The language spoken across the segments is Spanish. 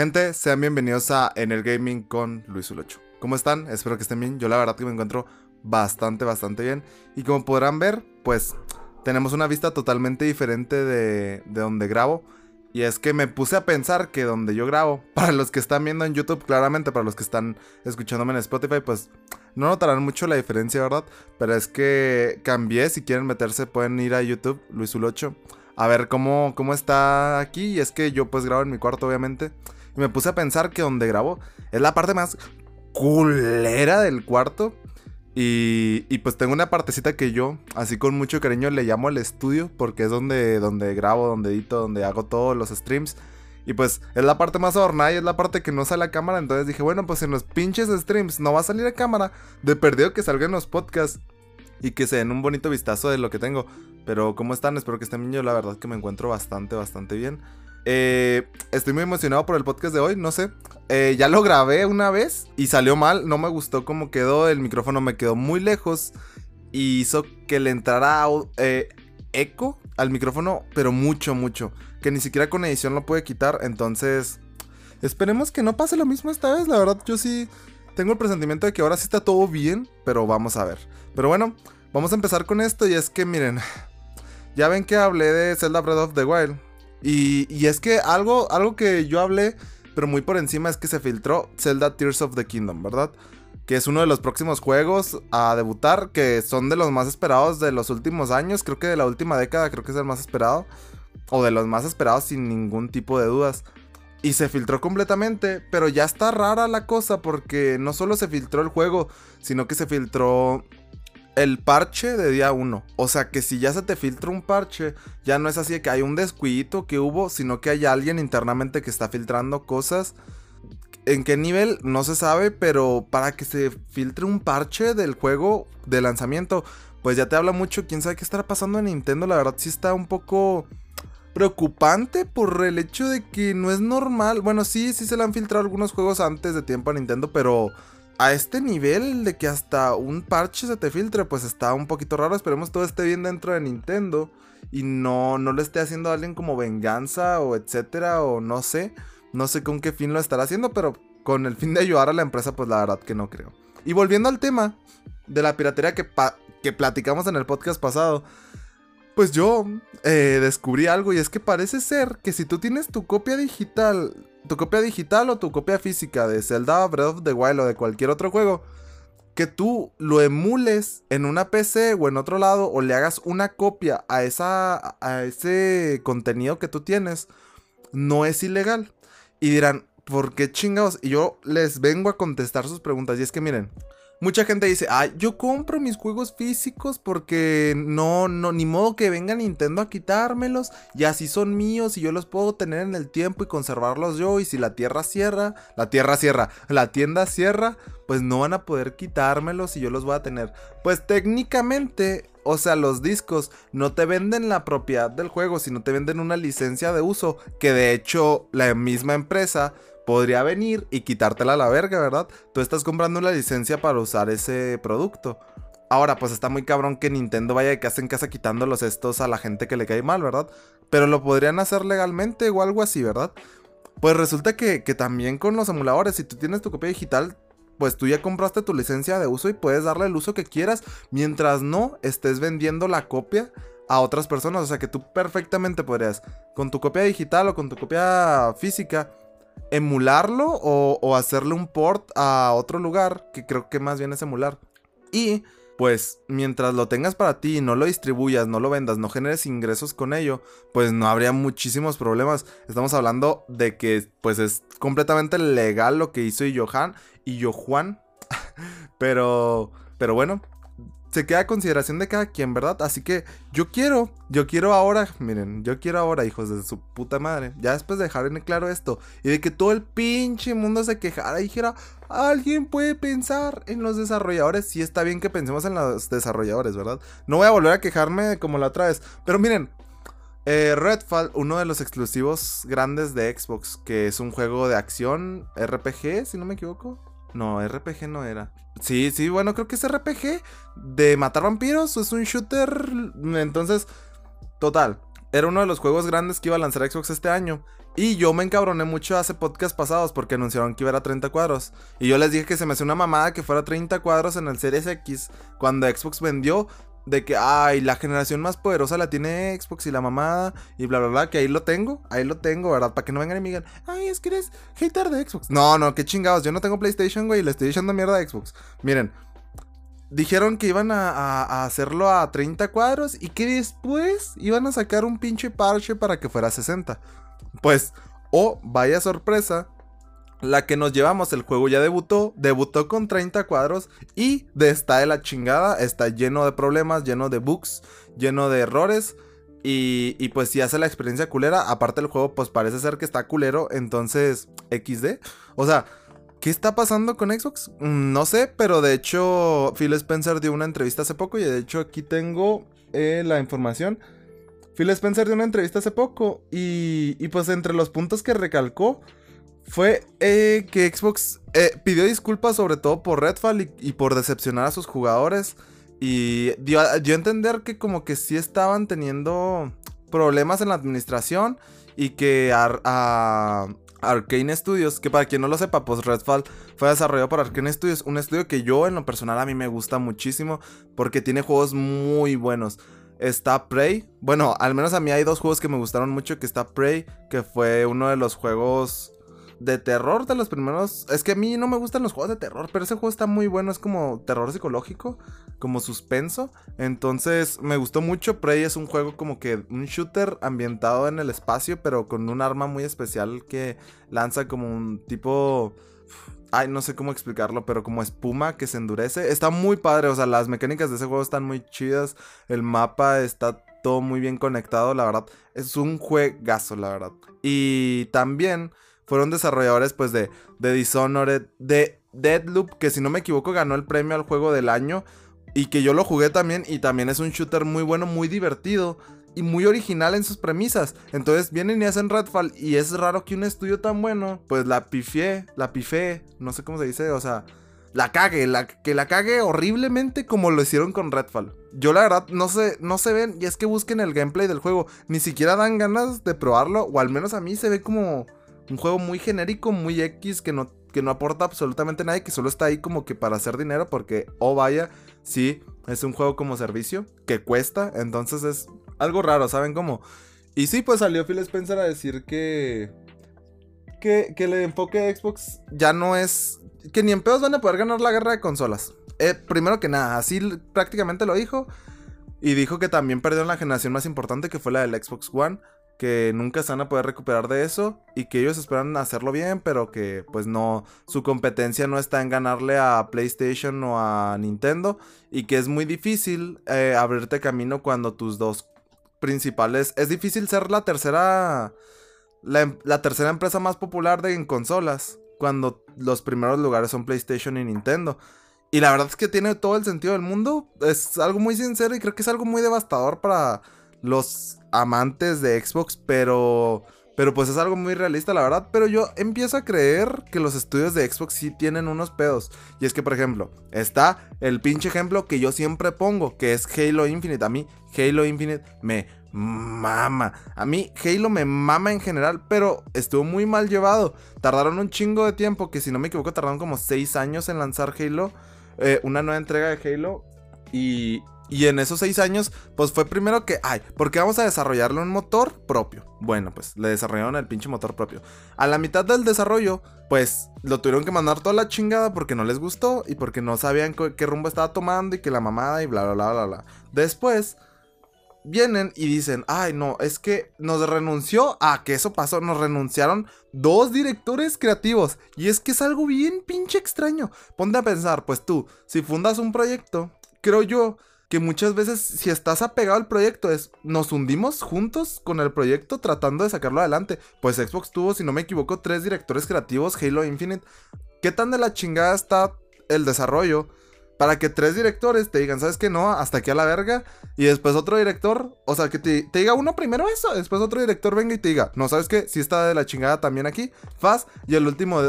Gente, sean bienvenidos a En el Gaming con Luis Ulocho. ¿Cómo están? Espero que estén bien. Yo la verdad que me encuentro bastante, bastante bien. Y como podrán ver, pues tenemos una vista totalmente diferente de, de donde grabo. Y es que me puse a pensar que donde yo grabo, para los que están viendo en YouTube, claramente, para los que están escuchándome en Spotify, pues no notarán mucho la diferencia, ¿verdad? Pero es que cambié, si quieren meterse pueden ir a YouTube, Luis Ulocho, a ver cómo, cómo está aquí. Y es que yo pues grabo en mi cuarto, obviamente. Me puse a pensar que donde grabo es la parte más culera del cuarto. Y, y, pues tengo una partecita que yo, así con mucho cariño, le llamo el estudio, porque es donde, donde grabo, donde edito, donde hago todos los streams. Y pues es la parte más adornada y es la parte que no sale a cámara. Entonces dije, bueno, pues en los pinches streams no va a salir a cámara. De perdido que salgan los podcasts y que se den un bonito vistazo de lo que tengo. Pero ¿cómo están? Espero que estén bien. Yo la verdad que me encuentro bastante, bastante bien. Eh, estoy muy emocionado por el podcast de hoy, no sé. Eh, ya lo grabé una vez y salió mal, no me gustó cómo quedó, el micrófono me quedó muy lejos y hizo que le entrara eh, eco al micrófono, pero mucho, mucho. Que ni siquiera con edición lo puede quitar, entonces esperemos que no pase lo mismo esta vez. La verdad, yo sí tengo el presentimiento de que ahora sí está todo bien, pero vamos a ver. Pero bueno, vamos a empezar con esto y es que miren, ya ven que hablé de Zelda Breath of the Wild. Y, es que algo, algo que yo hablé, pero muy por encima, es que se filtró Zelda Tears of the Kingdom, ¿verdad? Que es uno de los próximos juegos a debutar, que son de los más esperados de los últimos años, creo que de la última década, creo que es el más esperado. O de los más esperados sin ningún tipo de dudas. Y se filtró completamente, pero ya está rara la cosa porque no solo se filtró el juego, sino que se filtró el parche de día 1. O sea que si ya se te filtra un parche, ya no es así de que hay un descuidito que hubo, sino que hay alguien internamente que está filtrando cosas. ¿En qué nivel? No se sabe, pero para que se filtre un parche del juego de lanzamiento, pues ya te habla mucho. Quién sabe qué estará pasando en Nintendo. La verdad, sí está un poco preocupante por el hecho de que no es normal. Bueno, sí, sí se le han filtrado algunos juegos antes de tiempo a Nintendo, pero a este nivel de que hasta un parche se te filtre, pues está un poquito raro. Esperemos todo esté bien dentro de Nintendo y no, no le esté haciendo alguien como venganza o etcétera, o no sé. No sé con qué fin lo estará haciendo, pero con el fin de ayudar a la empresa, pues la verdad que no creo. Y volviendo al tema de la piratería que, que platicamos en el podcast pasado, pues yo eh, descubrí algo y es que parece ser que si tú tienes tu copia digital tu copia digital o tu copia física de Zelda Breath of the Wild o de cualquier otro juego, que tú lo emules en una PC o en otro lado o le hagas una copia a, esa, a ese contenido que tú tienes, no es ilegal. Y dirán, ¿por qué chingados? Y yo les vengo a contestar sus preguntas. Y es que miren, Mucha gente dice, ay, yo compro mis juegos físicos porque no, no, ni modo que venga Nintendo a quitármelos y así son míos y yo los puedo tener en el tiempo y conservarlos yo y si la tierra cierra, la tierra cierra, la tienda cierra, pues no van a poder quitármelos y yo los voy a tener. Pues técnicamente, o sea, los discos no te venden la propiedad del juego, sino te venden una licencia de uso que de hecho la misma empresa podría venir y quitártela a la verga, ¿verdad? Tú estás comprando la licencia para usar ese producto. Ahora, pues está muy cabrón que Nintendo vaya de casa en casa quitándolos estos a la gente que le cae mal, ¿verdad? Pero lo podrían hacer legalmente o algo así, ¿verdad? Pues resulta que, que también con los emuladores, si tú tienes tu copia digital, pues tú ya compraste tu licencia de uso y puedes darle el uso que quieras mientras no estés vendiendo la copia a otras personas. O sea que tú perfectamente podrías, con tu copia digital o con tu copia física, emularlo o, hacerle un port a otro lugar, que creo que más bien es emular. Y pues mientras lo tengas para ti, no lo distribuyas, no lo vendas, no generes ingresos con ello, pues no habría muchísimos problemas. Estamos hablando de que pues es completamente legal lo que hizo Johan y Johan. pero pero bueno, se queda a consideración de cada quien, ¿verdad? Así que yo quiero, yo quiero ahora, miren, yo quiero ahora, hijos de su puta madre, ya después de dejar en claro esto y de que todo el pinche mundo se quejara y dijera, alguien puede pensar en los desarrolladores, sí está bien que pensemos en los desarrolladores, ¿verdad? No voy a volver a quejarme como la otra vez, pero miren, eh, Redfall, uno de los exclusivos grandes de Xbox, que es un juego de acción RPG, si no me equivoco. No, RPG no era. Sí, sí, bueno, creo que es RPG de matar vampiros, es un shooter. Entonces, total, era uno de los juegos grandes que iba a lanzar Xbox este año. Y yo me encabroné mucho hace podcast pasados porque anunciaron que iba a 30 cuadros. Y yo les dije que se me hacía una mamada que fuera 30 cuadros en el Series X cuando Xbox vendió de que, ay, la generación más poderosa la tiene Xbox y la mamada y bla, bla, bla, que ahí lo tengo, ahí lo tengo, ¿verdad? Para que no vengan y me digan, ay, es que eres hater de Xbox. No, no, qué chingados, yo no tengo PlayStation, güey, le estoy echando mierda a Xbox. Miren, dijeron que iban a, hacerlo a 30 cuadros y que después iban a sacar un pinche parche para que fuera a 60. Pues, oh, vaya sorpresa, la que nos llevamos, el juego ya debutó, debutó con 30 cuadros y de está de la chingada, está lleno de problemas, lleno de bugs, lleno de errores. Y, y, pues si hace la experiencia culera, aparte el juego pues parece ser que está culero, entonces XD. O sea, ¿qué está pasando con Xbox? Mm, no sé, pero de hecho Phil Spencer dio una entrevista hace poco y de hecho aquí tengo eh, la información. Phil Spencer dio una entrevista hace poco y, y pues entre los puntos que recalcó fue eh, que Xbox eh, pidió disculpas sobre todo por Redfall y, por decepcionar a sus jugadores. Y dio, a entender que como que sí estaban teniendo problemas en la administración y que a, Arkane Studios, que para quien no lo sepa, pues Redfall fue desarrollado por Arkane Studios, un estudio que yo en lo personal a mí me gusta muchísimo porque tiene juegos muy buenos. Está Prey, bueno, al menos a mí hay dos juegos que me gustaron mucho, que está Prey, que fue uno de los juegos de terror de los primeros. Es que a mí no me gustan los juegos de terror, pero ese juego está muy bueno. Es como terror psicológico, como suspenso. Entonces me gustó mucho. Prey es un juego como que un shooter ambientado en el espacio, pero con un arma muy especial que lanza como un tipo. Ay, no sé cómo explicarlo, pero como espuma que se endurece. Está muy padre, o sea, las mecánicas de ese juego están muy chidas. El mapa está todo muy bien conectado, la verdad. Es un juegazo, la verdad. Y también fueron desarrolladores pues de, de Dishonored, de Deadloop, que si no me equivoco ganó el premio al juego del año y que yo lo jugué también y también es un shooter muy bueno, muy divertido y muy original en sus premisas. Entonces vienen y hacen Redfall y es raro que un estudio tan bueno, pues la pifié, la pifé, no sé cómo se dice, o sea, la cague, la, que la cague horriblemente como lo hicieron con Redfall. Yo la verdad no sé, no se ven y es que busquen el gameplay del juego, ni siquiera dan ganas de probarlo o al menos a mí se ve como un juego muy genérico, muy X, que no, que no aporta absolutamente nada y que solo está ahí como que para hacer dinero, porque, oh vaya, sí, es un juego como servicio, que cuesta, entonces es algo raro, ¿saben cómo? Y sí, pues salió Phil Spencer a decir que, que, que el enfoque de Xbox ya no es, que ni en pedos van a poder ganar la guerra de consolas. Eh, primero que nada, así prácticamente lo dijo. Y dijo que también perdieron la generación más importante que fue la del Xbox One que nunca se van a poder recuperar de eso y que ellos esperan hacerlo bien, pero que pues no, su competencia no está en ganarle a PlayStation o a Nintendo y que es muy difícil eh, abrirte camino cuando tus dos principales, es difícil ser la tercera, la, la tercera empresa más popular de en consolas cuando los primeros lugares son PlayStation y Nintendo. Y la verdad es que tiene todo el sentido del mundo, es algo muy sincero y creo que es algo muy devastador para los amantes de Xbox, pero... Pero pues es algo muy realista, la verdad. Pero yo empiezo a creer que los estudios de Xbox sí tienen unos pedos. Y es que, por ejemplo, está el pinche ejemplo que yo siempre pongo, que es Halo Infinite. A mí, Halo Infinite me mama. A mí, Halo me mama en general, pero estuvo muy mal llevado. Tardaron un chingo de tiempo, que si no me equivoco, tardaron como 6 años en lanzar Halo. Eh, una nueva entrega de Halo. Y, y en esos seis años, pues fue primero que, ay, ¿por qué vamos a desarrollarle un motor propio? Bueno, pues le desarrollaron el pinche motor propio. A la mitad del desarrollo, pues lo tuvieron que mandar toda la chingada porque no les gustó y porque no sabían qué rumbo estaba tomando y que la mamada y bla, bla, bla, bla, bla. Después, vienen y dicen, ay, no, es que nos renunció a que eso pasó, nos renunciaron dos directores creativos. Y es que es algo bien pinche extraño. Ponte a pensar, pues tú, si fundas un proyecto, creo yo que muchas veces si estás apegado al proyecto es nos hundimos juntos con el proyecto tratando de sacarlo adelante. Pues Xbox tuvo, si no me equivoco, tres directores creativos, Halo Infinite. ¿Qué tan de la chingada está el desarrollo? Para que tres directores te digan, ¿sabes qué? No, hasta aquí a la verga. Y después otro director, o sea, que te, diga uno primero eso. Después otro director venga y te diga, no, ¿sabes qué? Si está de la chingada también aquí. Faz. Y el último,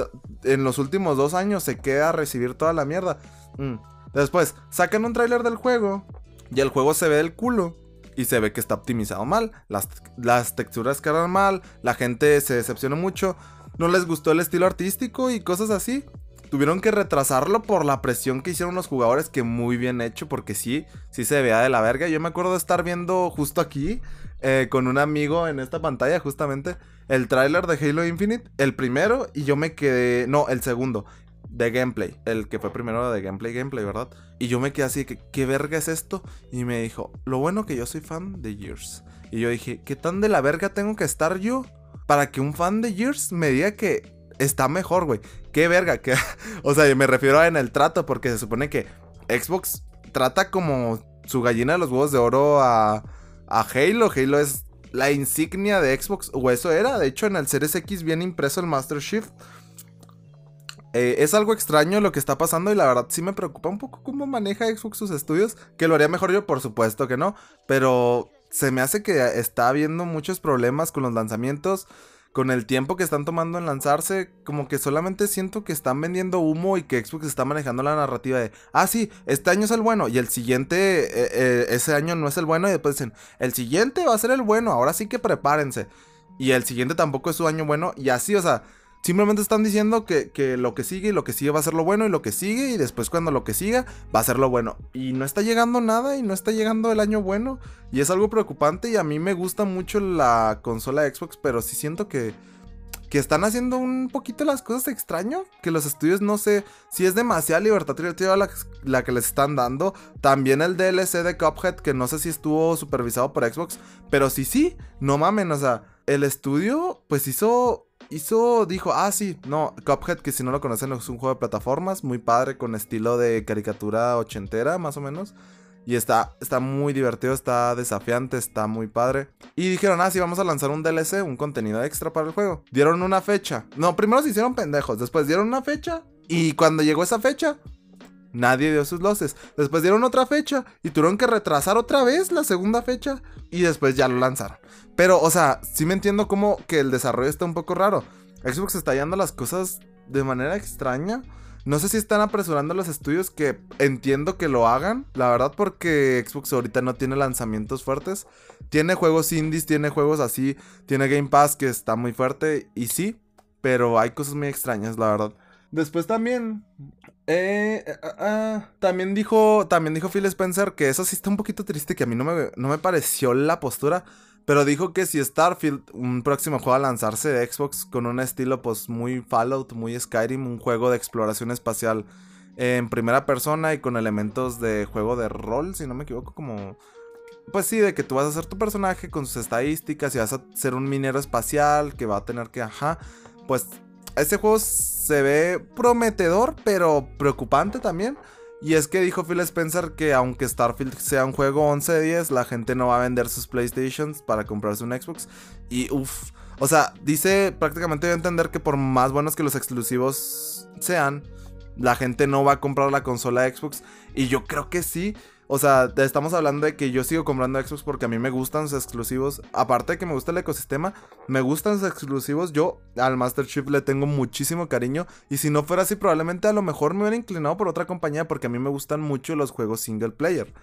en los últimos dos años se queda a recibir toda la mierda. Mm. Después, sacan un tráiler del juego y el juego se ve del culo. y se ve que está optimizado mal. Las, texturas quedan mal, la gente se decepcionó mucho, no les gustó el estilo artístico y cosas así. Tuvieron que retrasarlo por la presión que hicieron los jugadores, que muy bien hecho, porque sí, sí se vea de la verga. Yo me acuerdo de estar viendo justo aquí, eh, con un amigo en esta pantalla, justamente, el tráiler de Halo Infinite, el primero, y yo me quedé, no, el segundo, de gameplay, el que fue primero de gameplay, gameplay, ¿verdad? Y yo me quedé así, que, ¿qué verga es esto? Y me dijo, lo bueno que yo soy fan de Gears. Y yo dije, ¿qué tan de la verga tengo que estar yo para que un fan de Gears me diga que está mejor, güey? ¿Qué verga? ¿Qué? o sea, me refiero en el trato, porque se supone que Xbox trata como su gallina de los huevos de oro a, a Halo. Halo es la insignia de Xbox, o eso era. De hecho, en el Series X viene impreso el Master Shift. Eh, es algo extraño lo que está pasando y la verdad sí me preocupa un poco cómo maneja Xbox sus estudios. Que lo haría mejor yo, por supuesto que no. Pero se me hace que está habiendo muchos problemas con los lanzamientos con el tiempo que están tomando en lanzarse, como que solamente siento que están vendiendo humo y que Xbox está manejando la narrativa de, ah, sí, este año es el bueno y el siguiente, eh, eh, ese año no es el bueno y después dicen, el siguiente va a ser el bueno, ahora sí que prepárense. Y el siguiente tampoco es su año bueno y así, o sea, Simplemente están diciendo que, lo que sigue y lo que sigue va a ser lo bueno y lo que sigue y después cuando lo que siga va a ser lo bueno. Y no está llegando nada y no está llegando el año bueno y es algo preocupante y a mí me gusta mucho la consola Xbox, pero sí siento que, que están haciendo un poquito las cosas extraño, que los estudios no sé si es demasiada libertad creativa la, la que les están dando. También el DLC de Cuphead, que no sé si estuvo supervisado por Xbox, pero sí, sí, no mamen, o sea, el estudio pues hizo hizo, dijo, ah, sí, no, Cuphead, que si no lo conocen, es un juego de plataformas, muy padre, con estilo de caricatura ochentera, más o menos. Y está, está muy divertido, está desafiante, está muy padre. Y dijeron, ah, sí, vamos a lanzar un DLC, un contenido extra para el juego. Dieron una fecha. No, primero se hicieron pendejos, después dieron una fecha. Y cuando llegó esa fecha, nadie dio sus luces. Después dieron otra fecha y tuvieron que retrasar otra vez la segunda fecha. Y después ya lo lanzaron. Pero, o sea, sí me entiendo como que el desarrollo está un poco raro. Xbox está hallando las cosas de manera extraña. No sé si están apresurando los estudios que entiendo que lo hagan. La verdad porque Xbox ahorita no tiene lanzamientos fuertes. Tiene juegos indies, tiene juegos así. Tiene Game Pass que está muy fuerte. Y sí, pero hay cosas muy extrañas, la verdad. Después también... Eh, eh, ah, ah, también dijo, también dijo Phil Spencer que eso sí está un poquito triste, que a mí no me, no me pareció la postura. Pero dijo que si Starfield, un próximo juego a lanzarse de Xbox con un estilo pues muy Fallout, muy Skyrim, un juego de exploración espacial en primera persona y con elementos de juego de rol, si no me equivoco, como... Pues sí, de que tú vas a ser tu personaje con sus estadísticas y vas a ser un minero espacial que va a tener que, ajá, pues ese juego se ve prometedor, pero preocupante también. Y es que dijo Phil Spencer que aunque Starfield sea un juego 11 de 10, la gente no va a vender sus PlayStations para comprarse un Xbox. Y uff, o sea, dice prácticamente entender que por más buenos que los exclusivos sean, la gente no va a comprar la consola Xbox. Y yo creo que sí. O sea, estamos hablando de que yo sigo comprando Xbox porque a mí me gustan sus exclusivos. Aparte de que me gusta el ecosistema, me gustan sus exclusivos. Yo al Master Chief le tengo muchísimo cariño. Y si no fuera así, probablemente a lo mejor me hubiera inclinado por otra compañía porque a mí me gustan mucho los juegos single player.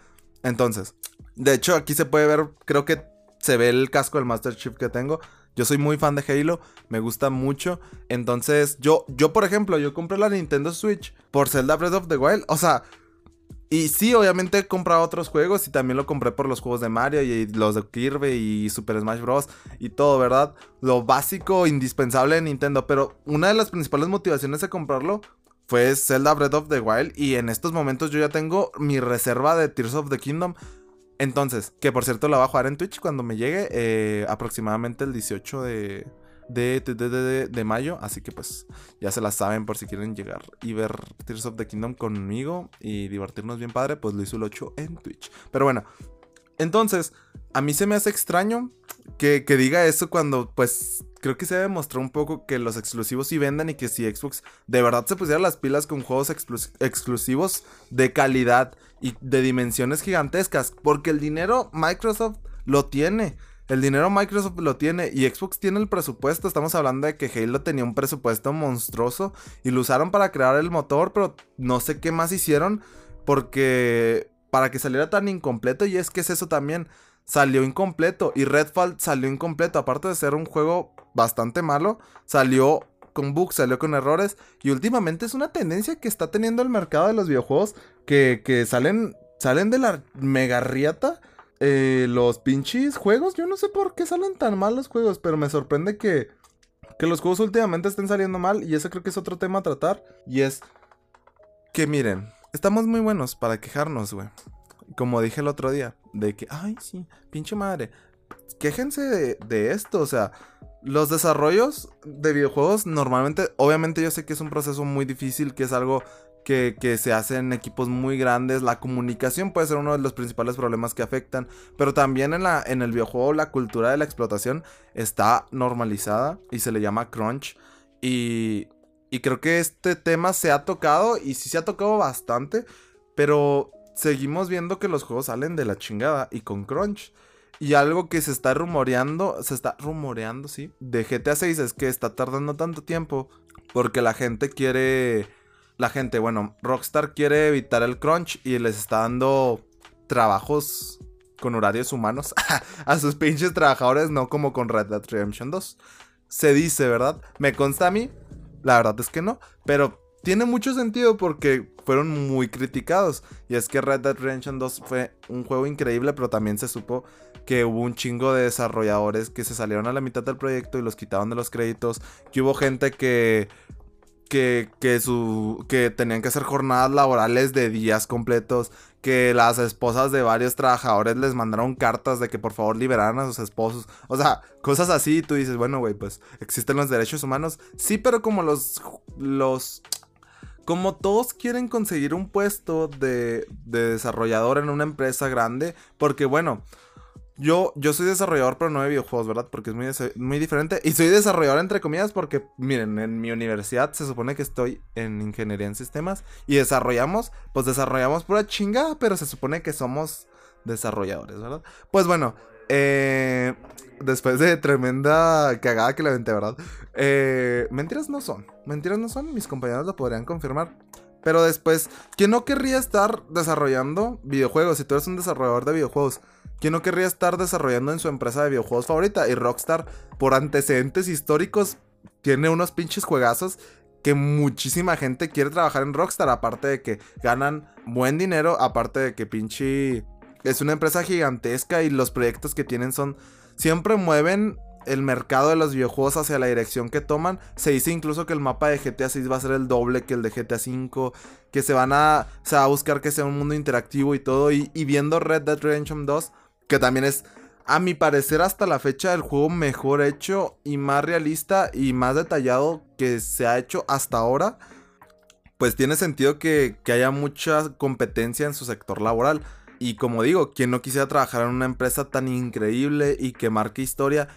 Entonces, de hecho, aquí se puede ver, creo que se ve el casco del Master Chief que tengo. Yo soy muy fan de Halo, me gusta mucho. Entonces, yo, yo por ejemplo, yo compré la Nintendo Switch por Zelda Breath of the Wild. O sea, y sí, obviamente he comprado otros juegos y también lo compré por los juegos de Mario y los de Kirby y Super Smash Bros. y todo, ¿verdad? Lo básico, indispensable de Nintendo. Pero una de las principales motivaciones de comprarlo fue Zelda Breath of the Wild. Y en estos momentos yo ya tengo mi reserva de Tears of the Kingdom. Entonces, que por cierto la voy a jugar en Twitch cuando me llegue, eh, aproximadamente el 18 de, de, de, mayo. Así que pues ya se la saben por si quieren llegar y ver Tears of the Kingdom conmigo y divertirnos bien padre, pues lo hizo el 8 en Twitch. Pero bueno, entonces, a mí se me hace extraño que, que, diga eso cuando pues creo que se demostró un poco que los exclusivos sí venden y que si Xbox de verdad se pusiera las pilas con juegos exclusivos de calidad y de dimensiones gigantescas, porque el dinero Microsoft lo tiene. El dinero Microsoft lo tiene y Xbox tiene el presupuesto. Estamos hablando de que Halo tenía un presupuesto monstruoso y lo usaron para crear el motor, pero no sé qué más hicieron porque para que saliera tan incompleto y es que es eso también. salió incompleto. Y Redfall salió incompleto. Aparte de ser un juego bastante malo, salió con bugs, salió con errores. Y últimamente es una tendencia que está teniendo el mercado de los videojuegos que, que salen, salen de la mega riata. Eh, los pinches juegos, yo no sé por qué salen tan mal los juegos, pero me sorprende que, que los juegos últimamente estén saliendo mal. Y ese creo que es otro tema a tratar. Y es que miren, estamos muy buenos para quejarnos, güey. Como dije el otro día, de que, ay, sí, pinche madre. Quéjense de, de esto, o sea, los desarrollos de videojuegos normalmente, obviamente yo sé que es un proceso muy difícil, que es algo que, se hace en equipos muy grandes. La comunicación puede ser uno de los principales problemas que afectan. Pero también en, la, en el videojuego la cultura de la explotación está normalizada y se le llama crunch. Y, y creo que este tema se ha tocado y sí se ha tocado bastante. Pero seguimos viendo que los juegos salen de la chingada y con crunch. Y algo que se está rumoreando, se está rumoreando, sí, de GTA 6 es que está tardando tanto tiempo porque la gente quiere, la gente, bueno, Rockstar quiere evitar el crunch y les está dando trabajos con horarios humanos a sus pinches trabajadores, no como con Red Dead Redemption 2. Se dice, ¿verdad? Me consta a mí, la verdad es que no, pero tiene mucho sentido porque fueron muy criticados. Y es que Red Dead Redemption 2 fue un juego increíble, pero también se supo que hubo un chingo de desarrolladores que se salieron a la mitad del proyecto y los quitaron de los créditos. Que hubo gente que. Que, que, su, que tenían que hacer jornadas laborales de días completos, que las esposas de varios trabajadores les mandaron cartas de que por favor liberaran a sus esposos. O sea, cosas así, tú dices, bueno, güey, pues existen los derechos humanos. Sí, pero como los, los como todos quieren conseguir un puesto de, desarrollador en una empresa grande, porque bueno, yo, yo soy desarrollador, pero no de videojuegos, ¿verdad? Porque es muy, muy diferente. Y soy desarrollador entre comillas porque, miren, en mi universidad se supone que estoy en ingeniería en sistemas y desarrollamos, pues desarrollamos pura chingada, pero se supone que somos desarrolladores, ¿verdad? Pues bueno, eh, después de tremenda cagada que la vente, ¿verdad? Eh, mentiras no son. Mentiras no son. Mis compañeros lo podrían confirmar. Pero después, ¿quién no querría estar desarrollando videojuegos? Si tú eres un desarrollador de videojuegos, ¿quién no querría estar desarrollando en su empresa de videojuegos favorita? Y Rockstar, por antecedentes históricos, tiene unos pinches juegazos que muchísima gente quiere trabajar en Rockstar. Aparte de que ganan buen dinero, aparte de que pinche es una empresa gigantesca y los proyectos que tienen son... Siempre mueven el mercado de los videojuegos hacia la dirección que toman. Se dice incluso que el mapa de GTA 6 va a ser el doble que el de GTA 5. Que se van a. Va a buscar que sea un mundo interactivo y todo. Y, y, viendo Red Dead Redemption 2, que también es. A mi parecer, hasta la fecha, el juego mejor hecho y más realista y más detallado que se ha hecho hasta ahora. Pues tiene sentido que, que haya mucha competencia en su sector laboral. Y como digo, quien no quisiera trabajar en una empresa tan increíble y que marque historia.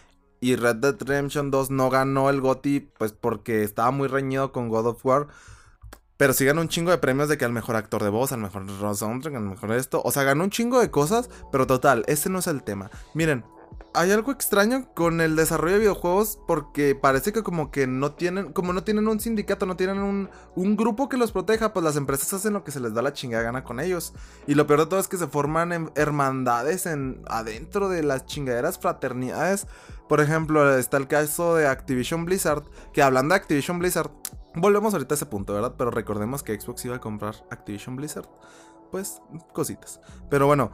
Y Red Dead Redemption 2 no ganó el GOTY, pues porque estaba muy reñido con God of War. Pero sí ganó un chingo de premios de que al mejor actor de voz, al mejor soundtrack, al mejor esto. O sea, ganó un chingo de cosas, pero total, ese no es el tema. Miren, hay algo extraño con el desarrollo de videojuegos porque parece que como que no tienen, como no tienen un sindicato, no tienen un, un, grupo que los proteja, pues las empresas hacen lo que se les da la chingada gana con ellos. Y lo peor de todo es que se forman hermandades en, adentro de las chingaderas fraternidades. Por ejemplo, está el caso de Activision Blizzard, que hablando de Activision Blizzard, volvemos ahorita a ese punto, ¿verdad? Pero recordemos que Xbox iba a comprar Activision Blizzard. Pues cositas. Pero bueno,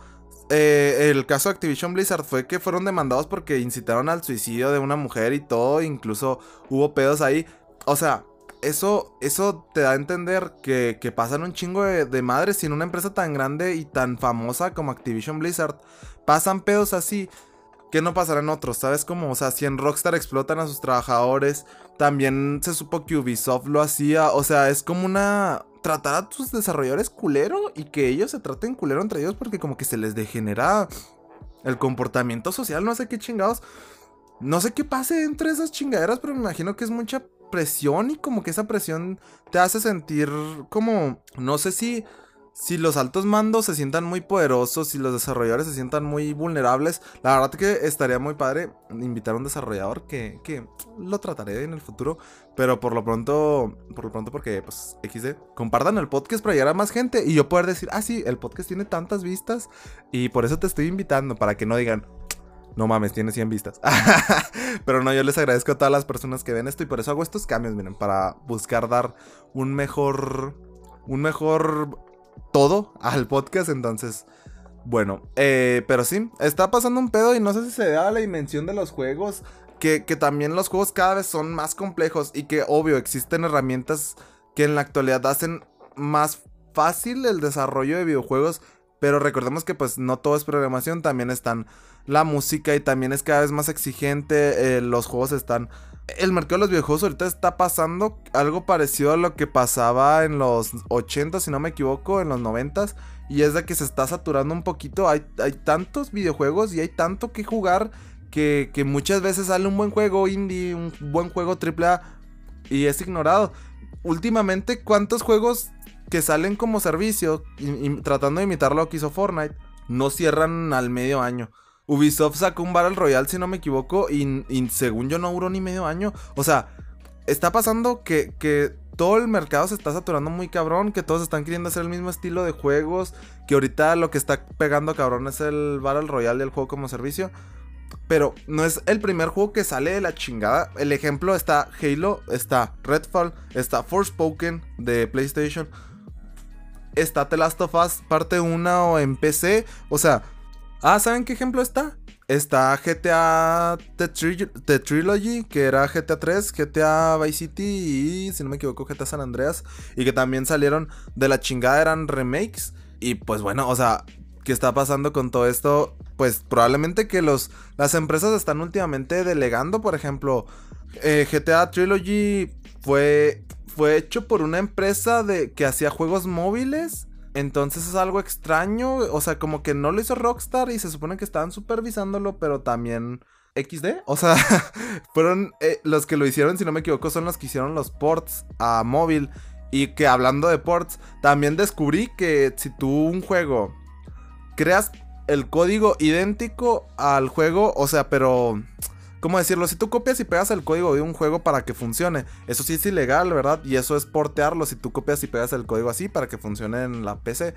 eh, el caso de Activision Blizzard fue que fueron demandados porque incitaron al suicidio de una mujer y todo, incluso hubo pedos ahí. O sea, eso, eso te da a entender que, que pasan un chingo de, de madres sin una empresa tan grande y tan famosa como Activision Blizzard. Pasan pedos así que no pasarán otros, ¿sabes cómo? O sea, si en Rockstar explotan a sus trabajadores, también se supo que Ubisoft lo hacía, o sea, es como una tratar a tus desarrolladores culero y que ellos se traten culero entre ellos porque como que se les degenera el comportamiento social, no sé qué chingados. No sé qué pase entre esas chingaderas, pero me imagino que es mucha presión y como que esa presión te hace sentir como, no sé si si los altos mandos se sientan muy poderosos, si los desarrolladores se sientan muy vulnerables, la verdad que estaría muy padre invitar a un desarrollador que, que lo trataré en el futuro. Pero por lo pronto, por lo pronto porque pues XD, compartan el podcast para llegar a más gente y yo poder decir, ah sí, el podcast tiene tantas vistas y por eso te estoy invitando, para que no digan, No mames, tiene 100 vistas. Pero no, yo les agradezco a todas las personas que ven esto y por eso hago estos cambios, miren, para buscar dar un mejor, un mejor todo al podcast. Entonces, bueno, eh, pero sí, está pasando un pedo y no sé si se da la dimensión de los juegos. Que, también los juegos cada vez son más complejos y que obvio existen herramientas que en la actualidad hacen más fácil el desarrollo de videojuegos, pero recordemos que pues no todo es programación, también están la música y también es cada vez más exigente, eh, los juegos están... El mercado de los videojuegos ahorita está pasando algo parecido a lo que pasaba en los 80, si no me equivoco, en los 90 y es de que se está saturando un poquito, hay, hay tantos videojuegos y hay tanto que jugar que, muchas veces sale un buen juego indie, un buen juego AAA y es ignorado. Últimamente, ¿cuántos juegos que salen como servicio, tratando de imitar lo que hizo Fortnite, no cierran al medio año. Ubisoft sacó un Battle Royale, si no me equivoco, y, según yo no duró ni medio año. O sea, está pasando que, que todo el mercado se está saturando muy cabrón, que todos están queriendo hacer el mismo estilo de juegos, que ahorita lo que está pegando cabrón es el Battle Royale del juego como servicio. Pero no es el primer juego que sale de la chingada. El ejemplo está Halo, está Redfall, está Forspoken de PlayStation está The Last of Us parte 1 o en PC. O sea, ah, ¿saben qué ejemplo está? Está GTA The, Trilogy, que era GTA 3, GTA Vice City y, si no me equivoco, GTA San Andreas. Y que también salieron de la chingada, eran remakes. Y pues bueno, o sea, ¿qué está pasando con todo esto? Pues probablemente que los, las empresas están últimamente delegando, por ejemplo, eh, GTA Trilogy fue fue hecho por una empresa de que hacía juegos móviles. Entonces es algo extraño. O sea, como que no lo hizo Rockstar y se supone que estaban supervisándolo, pero también XD. O sea, fueron eh, los que lo hicieron, si no me equivoco, son los que hicieron los ports a móvil. Y que hablando de ports, también descubrí que si tú un juego creas el código idéntico al juego, o sea, pero ¿Cómo decirlo? Si tú copias y pegas el código de un juego para que funcione, eso sí es ilegal, ¿verdad? Y eso es portearlo si tú copias y pegas el código así para que funcione en la PC.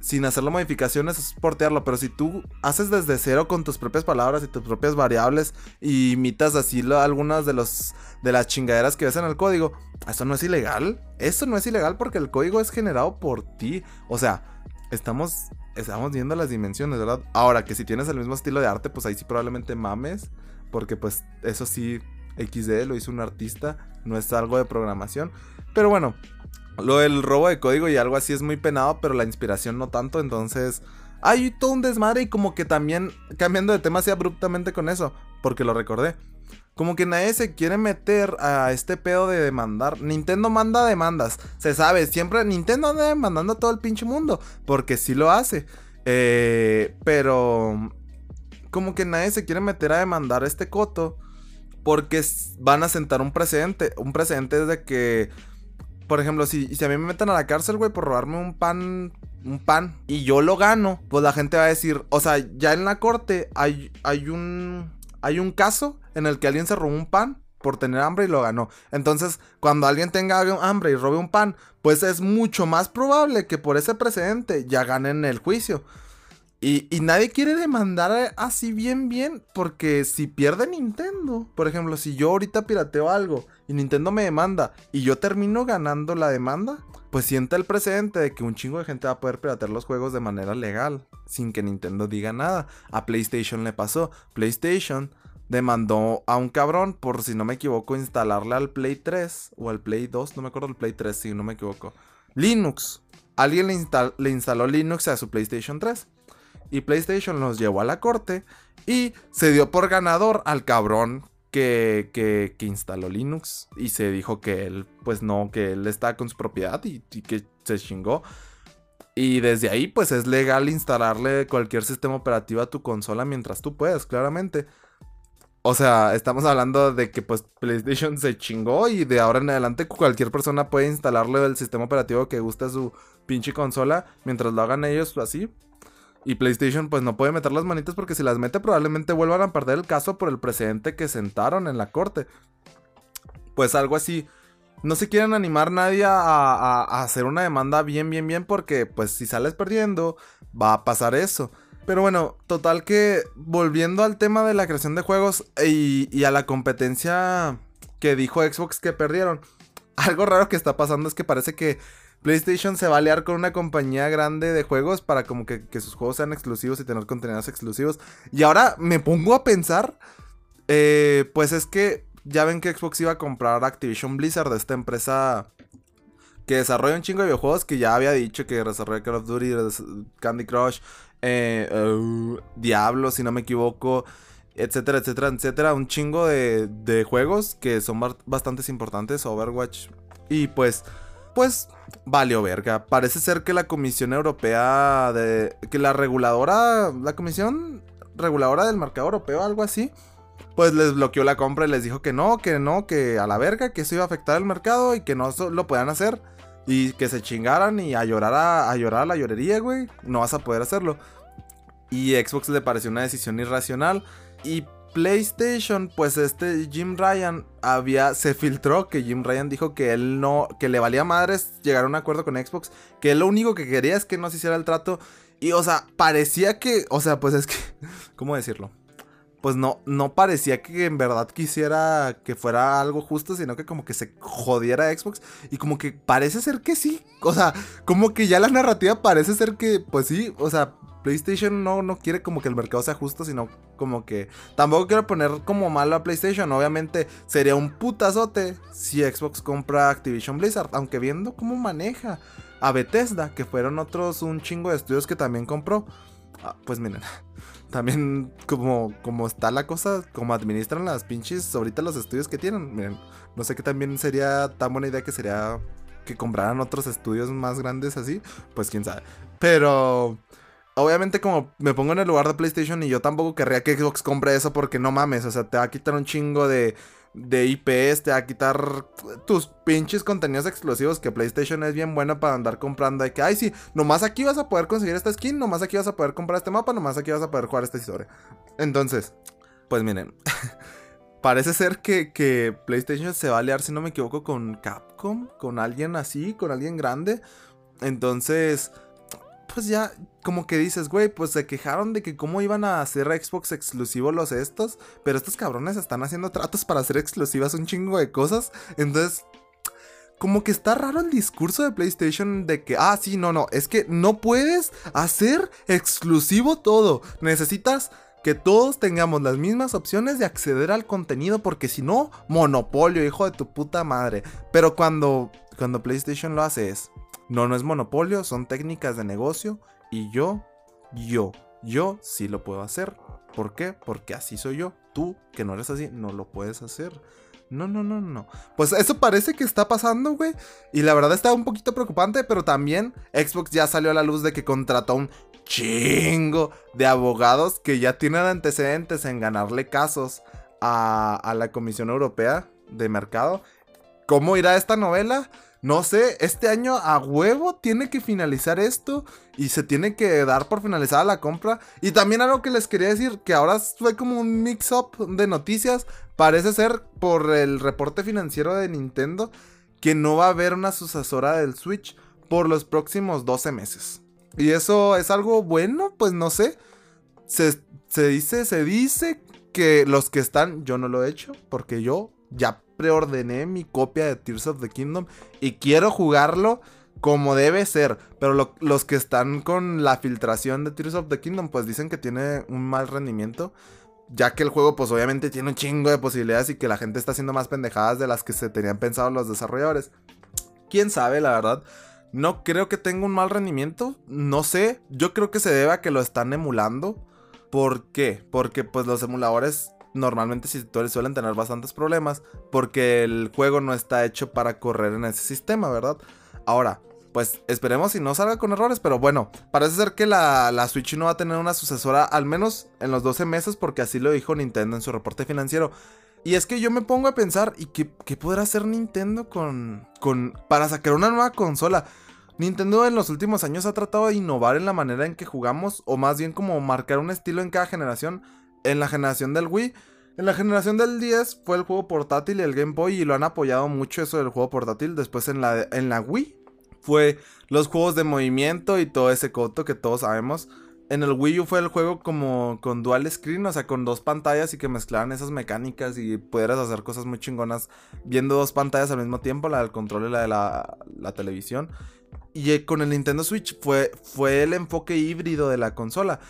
Sin hacerle modificaciones es portearlo, pero si tú haces desde cero con tus propias palabras y tus propias variables y imitas así algunas de los de las chingaderas que ves en el código, eso no es ilegal. Eso no es ilegal porque el código es generado por ti. O sea, estamos estamos viendo las dimensiones, ¿verdad? Ahora que si tienes el mismo estilo de arte, pues ahí sí probablemente mames. Porque pues eso sí, XD lo hizo un artista, no es algo de programación. Pero bueno, lo del robo de código y algo así es muy penado, pero la inspiración no tanto. Entonces, hay todo un desmadre y como que también cambiando de tema así abruptamente con eso, porque lo recordé. Como que nadie se quiere meter a este pedo de demandar. Nintendo manda demandas. Se sabe, siempre Nintendo anda demandando a todo el pinche mundo. Porque sí lo hace. Eh, pero como que nadie se quiere meter a demandar este coto porque van a sentar un precedente. Un precedente de que, por ejemplo, si, si a mí me meten a la cárcel, güey, por robarme un pan, un pan, y yo lo gano, pues la gente va a decir, o sea, ya en la corte hay, hay un, hay un caso en el que alguien se robó un pan por tener hambre y lo ganó. Entonces, cuando alguien tenga hambre y robe un pan, pues es mucho más probable que por ese precedente ya ganen el juicio. Y, nadie quiere demandar así bien, bien, porque si pierde Nintendo, por ejemplo, si yo ahorita pirateo algo y Nintendo me demanda y yo termino ganando la demanda, pues sienta el precedente de que un chingo de gente va a poder piratear los juegos de manera legal, sin que Nintendo diga nada. A PlayStation le pasó. PlayStation demandó a un cabrón por, si no me equivoco, instalarle al Play 3 o al Play 2, no me acuerdo del Play 3, si no me equivoco. Linux. Alguien le, le instaló Linux a su PlayStation 3 y PlayStation los llevó a la corte y se dio por ganador al cabrón que, instaló Linux y se dijo que él, pues no, que él está con su propiedad y, que se chingó. Y desde ahí, pues es legal instalarle cualquier sistema operativo a tu consola mientras tú puedas, claramente. O sea, estamos hablando de que pues PlayStation se chingó y de ahora en adelante cualquier persona puede instalarle el sistema operativo que guste a su pinche consola mientras lo hagan ellos así. Y PlayStation pues no puede meter las manitas porque si las mete probablemente vuelvan a perder el caso por el precedente que sentaron en la corte. Pues algo así. No se quieren animar nadie a, hacer una demanda bien, bien, bien porque pues si sales perdiendo va a pasar eso. Pero bueno, total que volviendo al tema de la creación de juegos y, y, a la competencia que dijo Xbox que perdieron, algo raro que está pasando es que parece que PlayStation se va a aliar con una compañía grande de juegos para como que, sus juegos sean exclusivos y tener contenidos exclusivos. Y ahora me pongo a pensar, eh, pues es que ya ven que Xbox iba a comprar Activision Blizzard, esta empresa que desarrolla un chingo de videojuegos que ya había dicho que desarrolla Call of Duty, Candy Crush, eh, uh, Diablo, si no me equivoco, etcétera, etcétera, etcétera. Un chingo de, de juegos que son bastante importantes, Overwatch. Y pues pues valió verga. Parece ser que la Comisión Europea de que la reguladora, la Comisión reguladora del mercado europeo, algo así, pues les bloqueó la compra y les dijo que no, que no, que a la verga, que eso iba a afectar el mercado y que no lo puedan hacer y que se chingaran y a llorar a, a llorar a la llorería, güey, no vas a poder hacerlo. Y Xbox le pareció una decisión irracional y PlayStation, pues este Jim Ryan había se filtró que Jim Ryan dijo que él no que le valía madres llegar a un acuerdo con Xbox, que él lo único que quería es que no se hiciera el trato. Y o sea, parecía que, o sea, pues es que ¿cómo decirlo? Pues no no parecía que en verdad quisiera que fuera algo justo, sino que como que se jodiera Xbox. Y como que parece ser que sí, o sea, como que ya la narrativa parece ser que pues sí, o sea, PlayStation no, no quiere como que el mercado sea justo, sino como que tampoco quiero poner como malo a PlayStation. Obviamente sería un putazote si Xbox compra Activision Blizzard, aunque viendo cómo maneja a Bethesda, que fueron otros un chingo de estudios que también compró. Ah, pues miren, también como, como está la cosa, como administran las pinches ahorita los estudios que tienen. Miren, no sé qué también sería tan buena idea que sería que compraran otros estudios más grandes así, pues quién sabe. Pero obviamente como me pongo en el lugar de PlayStation y yo tampoco querría que Xbox compre eso porque no mames, o sea, te va a quitar un chingo de, de IPs, te va a quitar tus pinches contenidos exclusivos que PlayStation es bien bueno para andar comprando. De que, ay, sí, nomás aquí vas a poder conseguir esta skin, nomás aquí vas a poder comprar este mapa, nomás aquí vas a poder jugar esta historia. Entonces, pues miren, parece ser que, que PlayStation se va a aliar, si no me equivoco, con Capcom, con alguien así, con alguien grande. Entonces pues ya como que dices, güey, pues se quejaron de que cómo iban a hacer Xbox exclusivo los estos, pero estos cabrones están haciendo tratos para hacer exclusivas un chingo de cosas, entonces como que está raro el discurso de PlayStation de que, ah, sí, no, no, es que no puedes hacer exclusivo todo, necesitas que todos tengamos las mismas opciones de acceder al contenido porque si no, monopolio, hijo de tu puta madre. Pero cuando cuando PlayStation lo hace es no, no es monopolio, son técnicas de negocio y yo, yo, yo sí lo puedo hacer. ¿Por qué? Porque así soy yo. Tú, que no eres así, no lo puedes hacer. No, no, no, no. Pues eso parece que está pasando, güey. Y la verdad está un poquito preocupante, pero también Xbox ya salió a la luz de que contrató un chingo de abogados que ya tienen antecedentes en ganarle casos a, a la Comisión Europea de Mercado. ¿Cómo irá esta novela? No sé, este año a huevo tiene que finalizar esto y se tiene que dar por finalizada la compra. Y también algo que les quería decir, que ahora fue como un mix-up de noticias. Parece ser por el reporte financiero de Nintendo que no va a haber una sucesora del Switch por los próximos 12 meses. Y eso es algo bueno, pues no sé. Se, se dice, se dice que los que están, yo no lo he hecho, porque yo ya preordené mi copia de Tears of the Kingdom y quiero jugarlo como debe ser. Pero los que están con la filtración de Tears of the Kingdom, pues dicen que tiene un mal rendimiento. Ya que el juego, pues obviamente tiene un chingo de posibilidades y que la gente está haciendo más pendejadas de las que se tenían pensado los desarrolladores. Quién sabe, la verdad. No creo que tenga un mal rendimiento. No sé. Yo creo que se debe a que lo están emulando. ¿Por qué? Porque pues los emuladores normalmente suelen tener bastantes problemas porque el juego no está hecho para correr en ese sistema, ¿verdad? Ahora, pues esperemos si no salga con errores, pero bueno, parece ser que la, Switch no va a tener una sucesora al menos en los 12 meses porque así lo dijo Nintendo en su reporte financiero. Y es que yo me pongo a pensar, ¿y qué, podrá hacer Nintendo con, con, para sacar una nueva consola? Nintendo en los últimos años ha tratado de innovar en la manera en que jugamos, o más bien como marcar un estilo en cada generación en la generación del Wii. En la generación del 10 fue el juego portátil y el Game Boy y lo han apoyado mucho eso del juego portátil. Después en la, en la Wii fue los juegos de movimiento y todo ese coto que todos sabemos. En el Wii U fue el juego como con dual screen, o sea, con dos pantallas y que mezclaban esas mecánicas y pudieras hacer cosas muy chingonas viendo dos pantallas al mismo tiempo, la del control y la de la, televisión. Y eh, con el Nintendo Switch fue, fue el enfoque híbrido de la consola.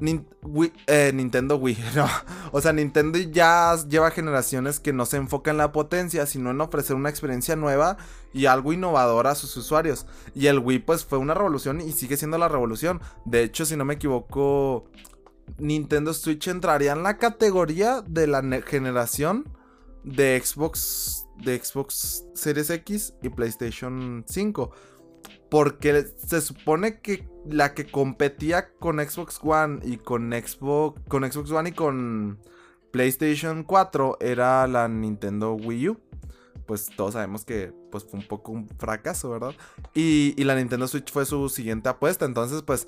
Eh, Nintendo Wii, no. O sea, Nintendo ya lleva generaciones que no se enfoca en la potencia, sino en ofrecer una experiencia nueva y algo innovador a sus usuarios. Y el Wii, pues, fue una revolución y sigue siendo la revolución. De hecho, si no me equivoco, Nintendo Switch entraría en la categoría de la generación de Xbox, de Xbox Series X y PlayStation 5. Porque se supone que la que competía con Xbox One y con Xbox, con Xbox One y con PlayStation 4 era la Nintendo Wii U. Pues todos sabemos que pues, fue un poco un fracaso, ¿verdad? Y, y la Nintendo Switch fue su siguiente apuesta. Entonces, pues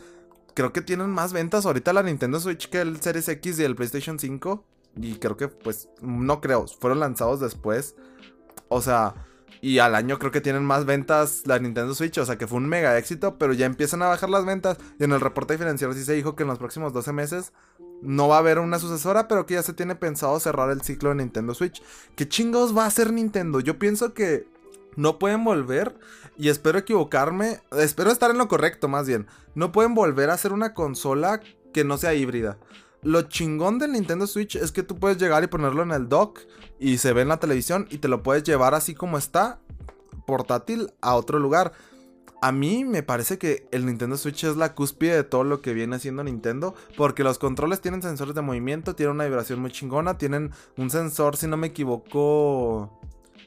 creo que tienen más ventas ahorita la Nintendo Switch que el Series X y el PlayStation 5. Y creo que, pues, no creo, fueron lanzados después. O sea, y al año creo que tienen más ventas la Nintendo Switch, o sea que fue un mega éxito, pero ya empiezan a bajar las ventas. Y en el reporte financiero sí se dijo que en los próximos 12 meses no va a haber una sucesora, pero que ya se tiene pensado cerrar el ciclo de Nintendo Switch. ¿Qué chingados va a hacer Nintendo? Yo pienso que no pueden volver, y espero equivocarme, espero estar en lo correcto más bien. No pueden volver a hacer una consola que no sea híbrida. Lo chingón del Nintendo Switch es que tú puedes llegar y ponerlo en el dock y se ve en la televisión y te lo puedes llevar así como está, portátil, a otro lugar. A mí me parece que el Nintendo Switch es la cúspide de todo lo que viene haciendo Nintendo. Porque los controles tienen sensores de movimiento, tienen una vibración muy chingona, tienen un sensor, si no me equivoco,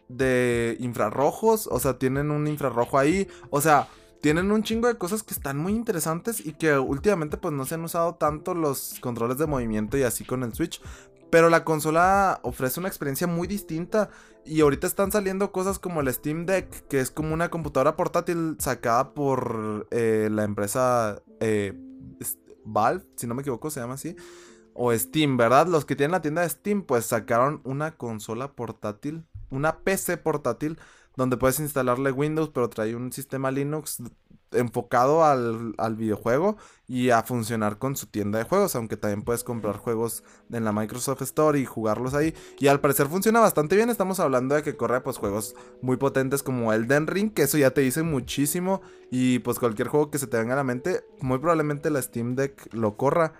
de infrarrojos. O sea, tienen un infrarrojo ahí. O sea, tienen un chingo de cosas que están muy interesantes y que últimamente pues no se han usado tanto los controles de movimiento y así con el Switch. Pero la consola ofrece una experiencia muy distinta. Y ahorita están saliendo cosas como el Steam Deck, que es como una computadora portátil sacada por eh, la empresa eh, Valve, si no me equivoco, se llama así. O Steam, ¿verdad? Los que tienen la tienda de Steam, pues sacaron una consola portátil, una PC portátil donde puedes instalarle Windows, pero trae un sistema Linux enfocado al, videojuego y a funcionar con su tienda de juegos, aunque también puedes comprar juegos en la Microsoft Store y jugarlos ahí. Y al parecer funciona bastante bien, estamos hablando de que corre pues juegos muy potentes como Elden Ring, que eso ya te dice muchísimo y pues cualquier juego que se te venga a la mente, muy probablemente la Steam Deck lo corra.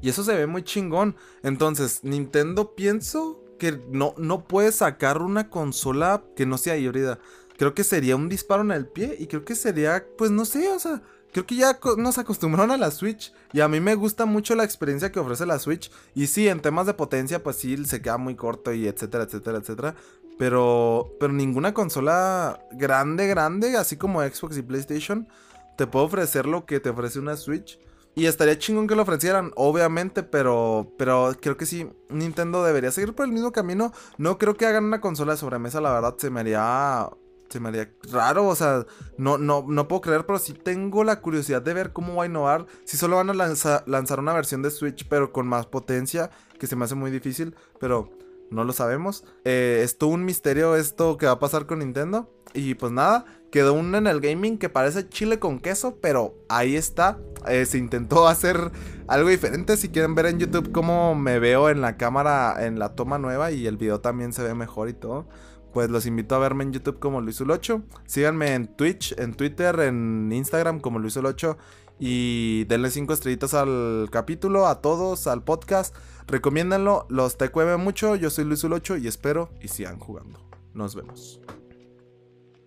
Y eso se ve muy chingón. Entonces, Nintendo pienso que no, no puedes sacar una consola que no sea híbrida. Creo que sería un disparo en el pie y creo que sería, pues no sé, o sea, creo que ya nos acostumbraron a la Switch y a mí me gusta mucho la experiencia que ofrece la Switch y sí, en temas de potencia pues sí se queda muy corto y etcétera, etcétera, etcétera, pero pero ninguna consola grande grande, así como Xbox y PlayStation te puede ofrecer lo que te ofrece una Switch. Y estaría chingón que lo ofrecieran, obviamente, pero, pero creo que sí, Nintendo debería seguir por el mismo camino. No creo que hagan una consola de sobremesa, la verdad, se me haría, se me haría raro, o sea, no, no, no puedo creer, pero sí tengo la curiosidad de ver cómo va a innovar. Si solo van a lanzar una versión de Switch, pero con más potencia, que se me hace muy difícil, pero no lo sabemos. Eh, es todo un misterio esto que va a pasar con Nintendo. Y pues nada, quedó un en el gaming que parece chile con queso, pero ahí está. Eh, se intentó hacer algo diferente. Si quieren ver en YouTube cómo me veo en la cámara, en la toma nueva y el video también se ve mejor y todo. Pues los invito a verme en YouTube como Luisul8. Síganme en Twitch, en Twitter, en Instagram como Luisul8. Y denle 5 estrellitas al capítulo, a todos, al podcast. Recomiéndanlo, los te mucho. Yo soy Luisul8 y espero y sigan jugando. Nos vemos.